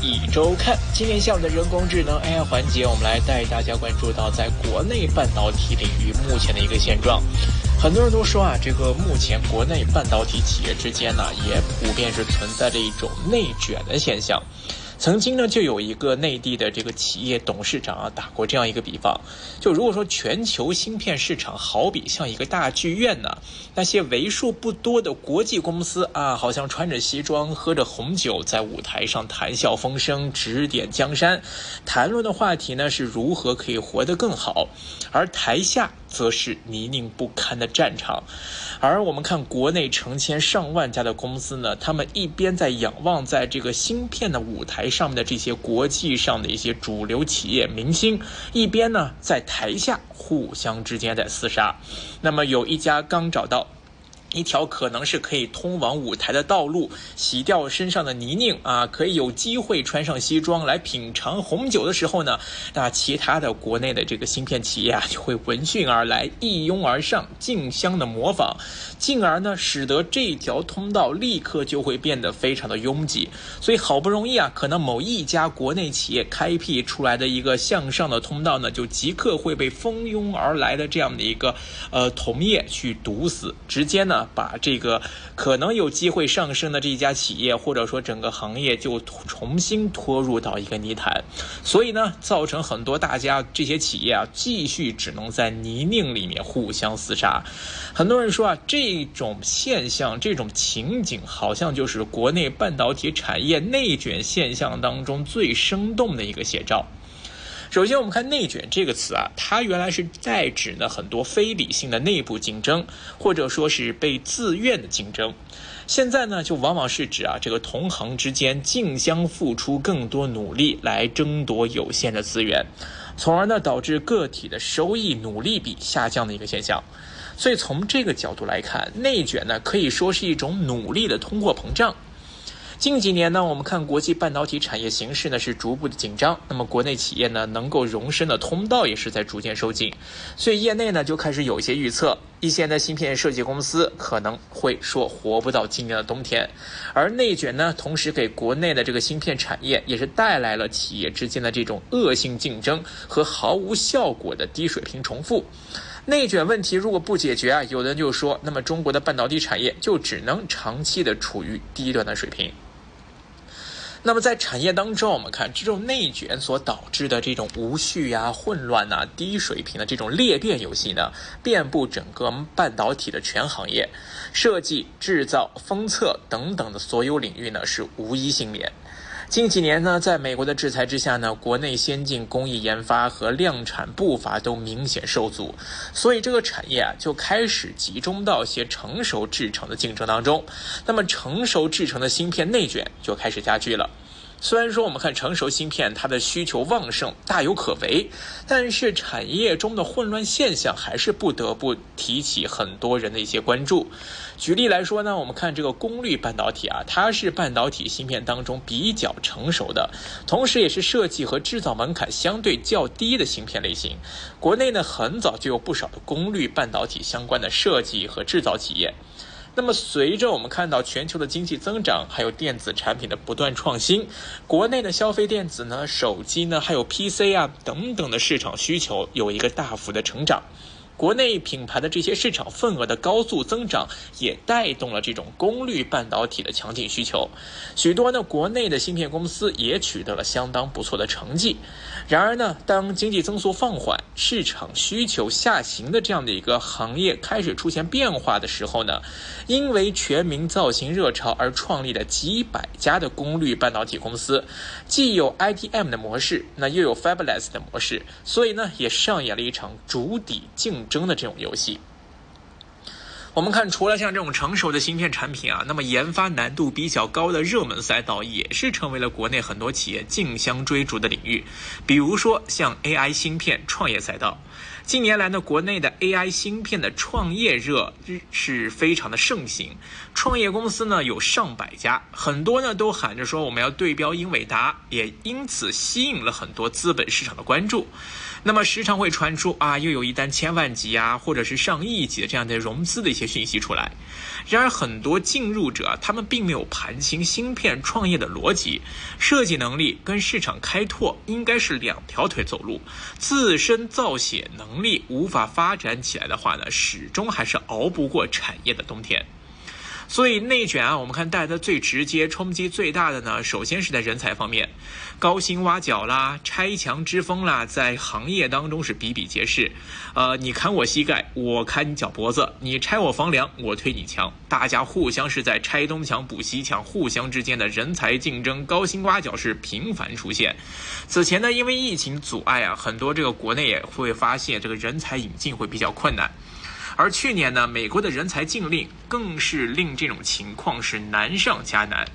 一周看。今天下午的人工智能 AI 环节，我们来带大家关注到在国内半导体领域目前的一个现状。很多人都说啊，这个目前国内半导体企业之间呢，也普遍是存在着一种内卷的现象。曾经呢，就有一个内地的这个企业董事长啊，打过这样一个比方：就如果说全球芯片市场好比像一个大剧院呢，那些为数不多的国际公司啊，好像穿着西装、喝着红酒，在舞台上谈笑风生、指点江山，谈论的话题呢是如何可以活得更好，而台下。则是泥泞不堪的战场，而我们看国内成千上万家的公司呢，他们一边在仰望在这个芯片的舞台上面的这些国际上的一些主流企业明星，一边呢在台下互相之间在厮杀。那么有一家刚找到。一条可能是可以通往舞台的道路，洗掉身上的泥泞啊，可以有机会穿上西装来品尝红酒的时候呢，那其他的国内的这个芯片企业啊就会闻讯而来，一拥而上，竞相的模仿，进而呢使得这条通道立刻就会变得非常的拥挤。所以好不容易啊，可能某一家国内企业开辟出来的一个向上的通道呢，就即刻会被蜂拥而来的这样的一个呃同业去堵死，直接呢。把这个可能有机会上升的这一家企业，或者说整个行业，就重新拖入到一个泥潭，所以呢，造成很多大家这些企业啊，继续只能在泥泞里面互相厮杀。很多人说啊，这种现象、这种情景，好像就是国内半导体产业内卷现象当中最生动的一个写照。首先，我们看“内卷”这个词啊，它原来是在指呢很多非理性的内部竞争，或者说是被自愿的竞争。现在呢，就往往是指啊这个同行之间竞相付出更多努力来争夺有限的资源，从而呢导致个体的收益努力比下降的一个现象。所以从这个角度来看，内卷呢可以说是一种努力的通货膨胀。近几年呢，我们看国际半导体产业形势呢是逐步的紧张，那么国内企业呢能够容身的通道也是在逐渐收紧，所以业内呢就开始有一些预测，一些的芯片设计公司可能会说活不到今年的冬天，而内卷呢，同时给国内的这个芯片产业也是带来了企业之间的这种恶性竞争和毫无效果的低水平重复。内卷问题如果不解决啊，有的人就说，那么中国的半导体产业就只能长期的处于低端的水平。那么在产业当中，我们看这种内卷所导致的这种无序呀、混乱呐、低水平的这种裂变游戏呢，遍布整个半导体的全行业，设计、制造、封测等等的所有领域呢是无一幸免。近几年呢，在美国的制裁之下呢，国内先进工艺研发和量产步伐都明显受阻，所以这个产业啊就开始集中到一些成熟制程的竞争当中，那么成熟制程的芯片内卷就开始加剧了。虽然说我们看成熟芯片它的需求旺盛，大有可为，但是产业中的混乱现象还是不得不提起很多人的一些关注。举例来说呢，我们看这个功率半导体啊，它是半导体芯片当中比较成熟的，同时也是设计和制造门槛相对较低的芯片类型。国内呢，很早就有不少的功率半导体相关的设计和制造企业。那么，随着我们看到全球的经济增长，还有电子产品的不断创新，国内的消费电子呢、手机呢，还有 PC 啊等等的市场需求有一个大幅的成长。国内品牌的这些市场份额的高速增长，也带动了这种功率半导体的强劲需求。许多呢国内的芯片公司也取得了相当不错的成绩。然而呢，当经济增速放缓、市场需求下行的这样的一个行业开始出现变化的时候呢，因为全民造型热潮而创立的几百家的功率半导体公司，既有 IDM 的模式，那又有 Fabless 的模式，所以呢，也上演了一场主底竞。争的这种游戏，我们看，除了像这种成熟的芯片产品啊，那么研发难度比较高的热门赛道，也是成为了国内很多企业竞相追逐的领域。比如说像 AI 芯片创业赛道，近年来呢，国内的 AI 芯片的创业热是非常的盛行，创业公司呢有上百家，很多呢都喊着说我们要对标英伟达，也因此吸引了很多资本市场的关注。那么时常会传出啊，又有一单千万级啊，或者是上亿级的这样的融资的一些讯息出来。然而，很多进入者他们并没有盘清芯片创业的逻辑，设计能力跟市场开拓应该是两条腿走路。自身造血能力无法发展起来的话呢，始终还是熬不过产业的冬天。所以内卷啊，我们看带的最直接冲击最大的呢，首先是在人才方面，高薪挖角啦、拆墙之风啦，在行业当中是比比皆是。呃，你砍我膝盖，我砍你脚脖子；你拆我房梁，我推你墙。大家互相是在拆东墙补西墙，互相之间的人才竞争、高薪挖角是频繁出现。此前呢，因为疫情阻碍啊，很多这个国内也会发现这个人才引进会比较困难。而去年呢，美国的人才禁令更是令这种情况是难上加难。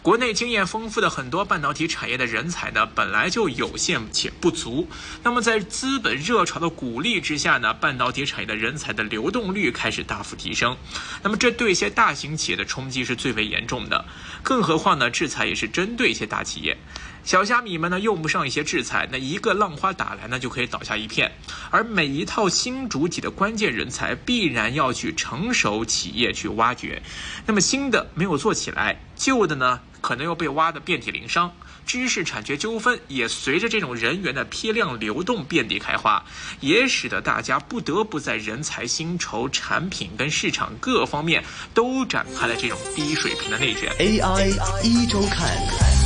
国内经验丰富的很多半导体产业的人才呢，本来就有限且不足。那么在资本热潮的鼓励之下呢，半导体产业的人才的流动率开始大幅提升。那么这对一些大型企业的冲击是最为严重的。更何况呢，制裁也是针对一些大企业。小虾米们呢用不上一些制裁，那一个浪花打来呢就可以倒下一片。而每一套新主体的关键人才，必然要去成熟企业去挖掘。那么新的没有做起来，旧的呢可能又被挖得遍体鳞伤。知识产权纠纷也随着这种人员的批量流动遍地开花，也使得大家不得不在人才、薪酬、产品跟市场各方面都展开了这种低水平的内卷。AI 一周看。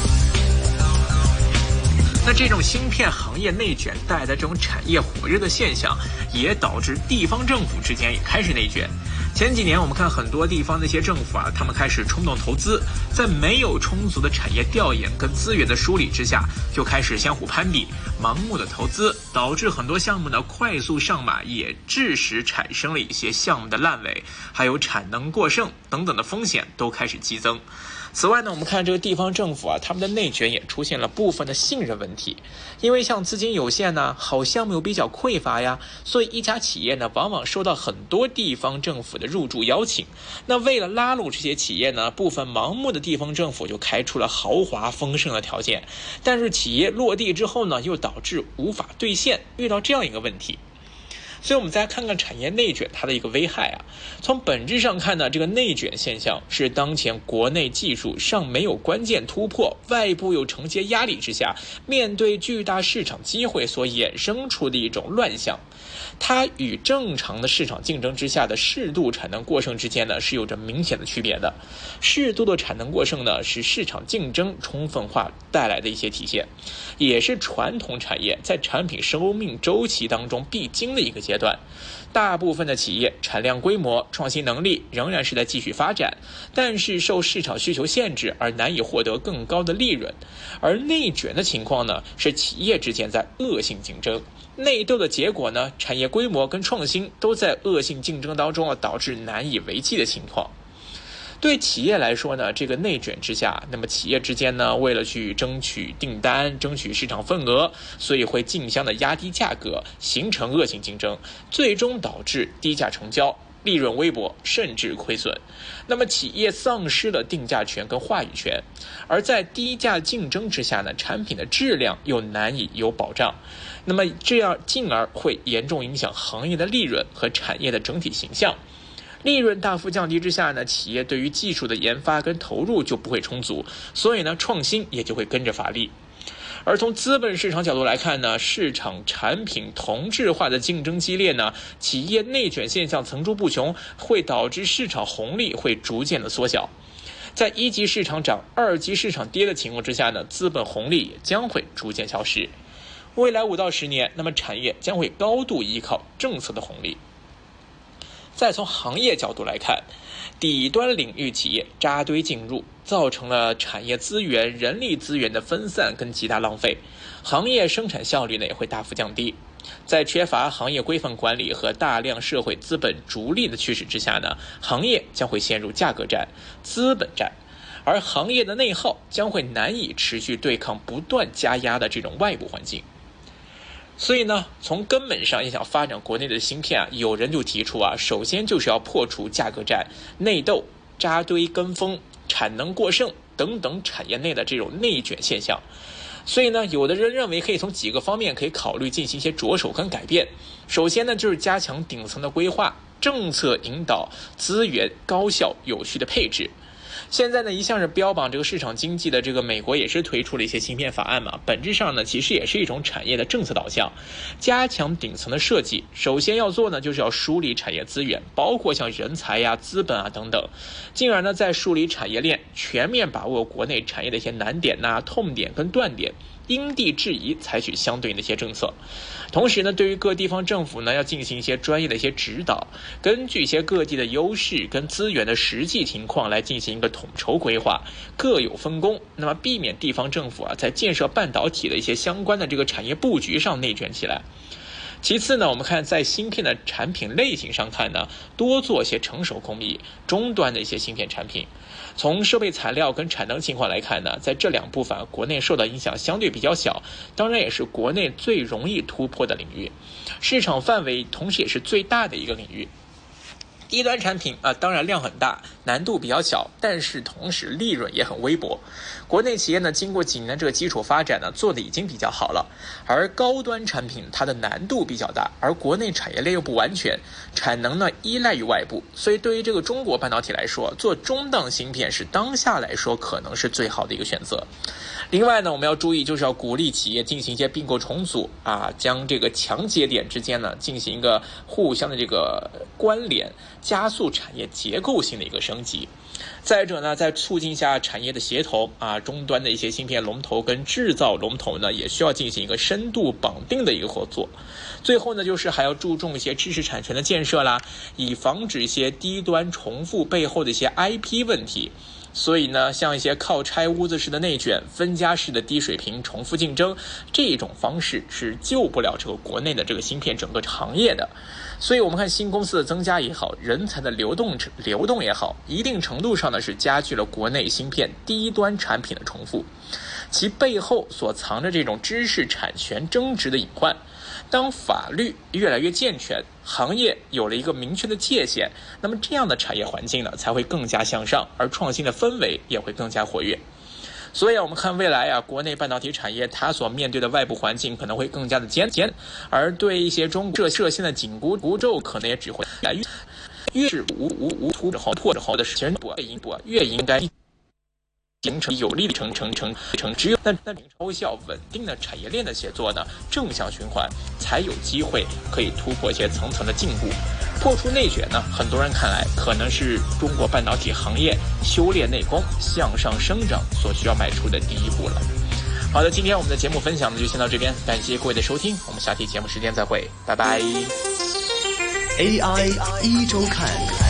那这种芯片行业内卷带来的这种产业火热的现象，也导致地方政府之间也开始内卷。前几年我们看很多地方的一些政府啊，他们开始冲动投资，在没有充足的产业调研跟资源的梳理之下，就开始相互攀比，盲目的投资，导致很多项目呢快速上马，也致使产生了一些项目的烂尾，还有产能过剩等等的风险都开始激增。此外呢，我们看这个地方政府啊，他们的内卷也出现了部分的信任问题，因为像资金有限呢，好项目又比较匮乏呀，所以一家企业呢，往往收到很多地方政府的入驻邀请。那为了拉拢这些企业呢，部分盲目的地方政府就开出了豪华丰盛的条件，但是企业落地之后呢，又导致无法兑现，遇到这样一个问题。所以，我们再看看产业内卷它的一个危害啊。从本质上看呢，这个内卷现象是当前国内技术尚没有关键突破，外部有承接压力之下，面对巨大市场机会所衍生出的一种乱象。它与正常的市场竞争之下的适度产能过剩之间呢，是有着明显的区别的。适度的产能过剩呢，是市场竞争充分化带来的一些体现，也是传统产业在产品生命周期当中必经的一个阶段。大部分的企业产量规模、创新能力仍然是在继续发展，但是受市场需求限制而难以获得更高的利润。而内卷的情况呢，是企业之间在恶性竞争。内斗的结果呢，产业规模跟创新都在恶性竞争当中啊，导致难以为继的情况。对企业来说呢，这个内卷之下，那么企业之间呢，为了去争取订单、争取市场份额，所以会竞相的压低价格，形成恶性竞争，最终导致低价成交，利润微薄，甚至亏损。那么企业丧失了定价权跟话语权，而在低价竞争之下呢，产品的质量又难以有保障。那么这样进而会严重影响行业的利润和产业的整体形象，利润大幅降低之下呢，企业对于技术的研发跟投入就不会充足，所以呢，创新也就会跟着乏力。而从资本市场角度来看呢，市场产品同质化的竞争激烈呢，企业内卷现象层出不穷，会导致市场红利会逐渐的缩小，在一级市场涨、二级市场跌的情况之下呢，资本红利也将会逐渐消失。未来五到十年，那么产业将会高度依靠政策的红利。再从行业角度来看，底端领域企业扎堆进入，造成了产业资源、人力资源的分散跟极大浪费，行业生产效率呢也会大幅降低。在缺乏行业规范管理和大量社会资本逐利的驱使之下呢，行业将会陷入价格战、资本战，而行业的内耗将会难以持续对抗不断加压的这种外部环境。所以呢，从根本上要想发展国内的芯片啊，有人就提出啊，首先就是要破除价格战、内斗、扎堆跟风、产能过剩等等产业内的这种内卷现象。所以呢，有的人认为可以从几个方面可以考虑进行一些着手跟改变。首先呢，就是加强顶层的规划，政策引导资源高效有序的配置。现在呢，一向是标榜这个市场经济的这个美国也是推出了一些芯片法案嘛，本质上呢，其实也是一种产业的政策导向，加强顶层的设计。首先要做呢，就是要梳理产业资源，包括像人才呀、资本啊等等，进而呢再梳理产业链，全面把握国内产业的一些难点呐、痛点跟断点。因地制宜采取相对应的一些政策，同时呢，对于各地方政府呢，要进行一些专业的一些指导，根据一些各地的优势跟资源的实际情况来进行一个统筹规划，各有分工，那么避免地方政府啊在建设半导体的一些相关的这个产业布局上内卷起来。其次呢，我们看在芯片的产品类型上看呢，多做些成熟工艺、终端的一些芯片产品。从设备材料跟产能情况来看呢，在这两部分国内受到影响相对比较小，当然也是国内最容易突破的领域，市场范围同时也是最大的一个领域。低端产品啊，当然量很大，难度比较小，但是同时利润也很微薄。国内企业呢，经过几年这个基础发展呢，做的已经比较好了。而高端产品它的难度比较大，而国内产业链又不完全，产能呢依赖于外部，所以对于这个中国半导体来说，做中档芯片是当下来说可能是最好的一个选择。另外呢，我们要注意，就是要鼓励企业进行一些并购重组啊，将这个强节点之间呢进行一个互相的这个关联，加速产业结构性的一个升级。再者呢，在促进下产业的协同啊，终端的一些芯片龙头跟制造龙头呢，也需要进行一个深度绑定的一个合作。最后呢，就是还要注重一些知识产权的建设啦，以防止一些低端重复背后的一些 IP 问题。所以呢，像一些靠拆屋子式的内卷、分家式的低水平重复竞争，这种方式是救不了这个国内的这个芯片整个行业的。所以，我们看新公司的增加也好，人才的流动流动也好，一定程度上呢是加剧了国内芯片低端产品的重复，其背后所藏着这种知识产权争执的隐患。当法律越来越健全，行业有了一个明确的界限，那么这样的产业环境呢才会更加向上，而创新的氛围也会更加活跃。所以啊，我们看未来啊，国内半导体产业它所面对的外部环境可能会更加的艰艰，而对一些中国设设现的紧箍箍咒，可能也只会越越是无无无突破破之后的时间不应不越应该。形成有力的成成成成，只有那那高效稳定的产业链的协作呢，正向循环才有机会可以突破一些层层的禁锢，破除内卷呢。很多人看来可能是中国半导体行业修炼内功、向上生长所需要迈出的第一步了。好的，今天我们的节目分享呢就先到这边，感谢各位的收听，我们下期节目时间再会，拜拜。AI 一周看。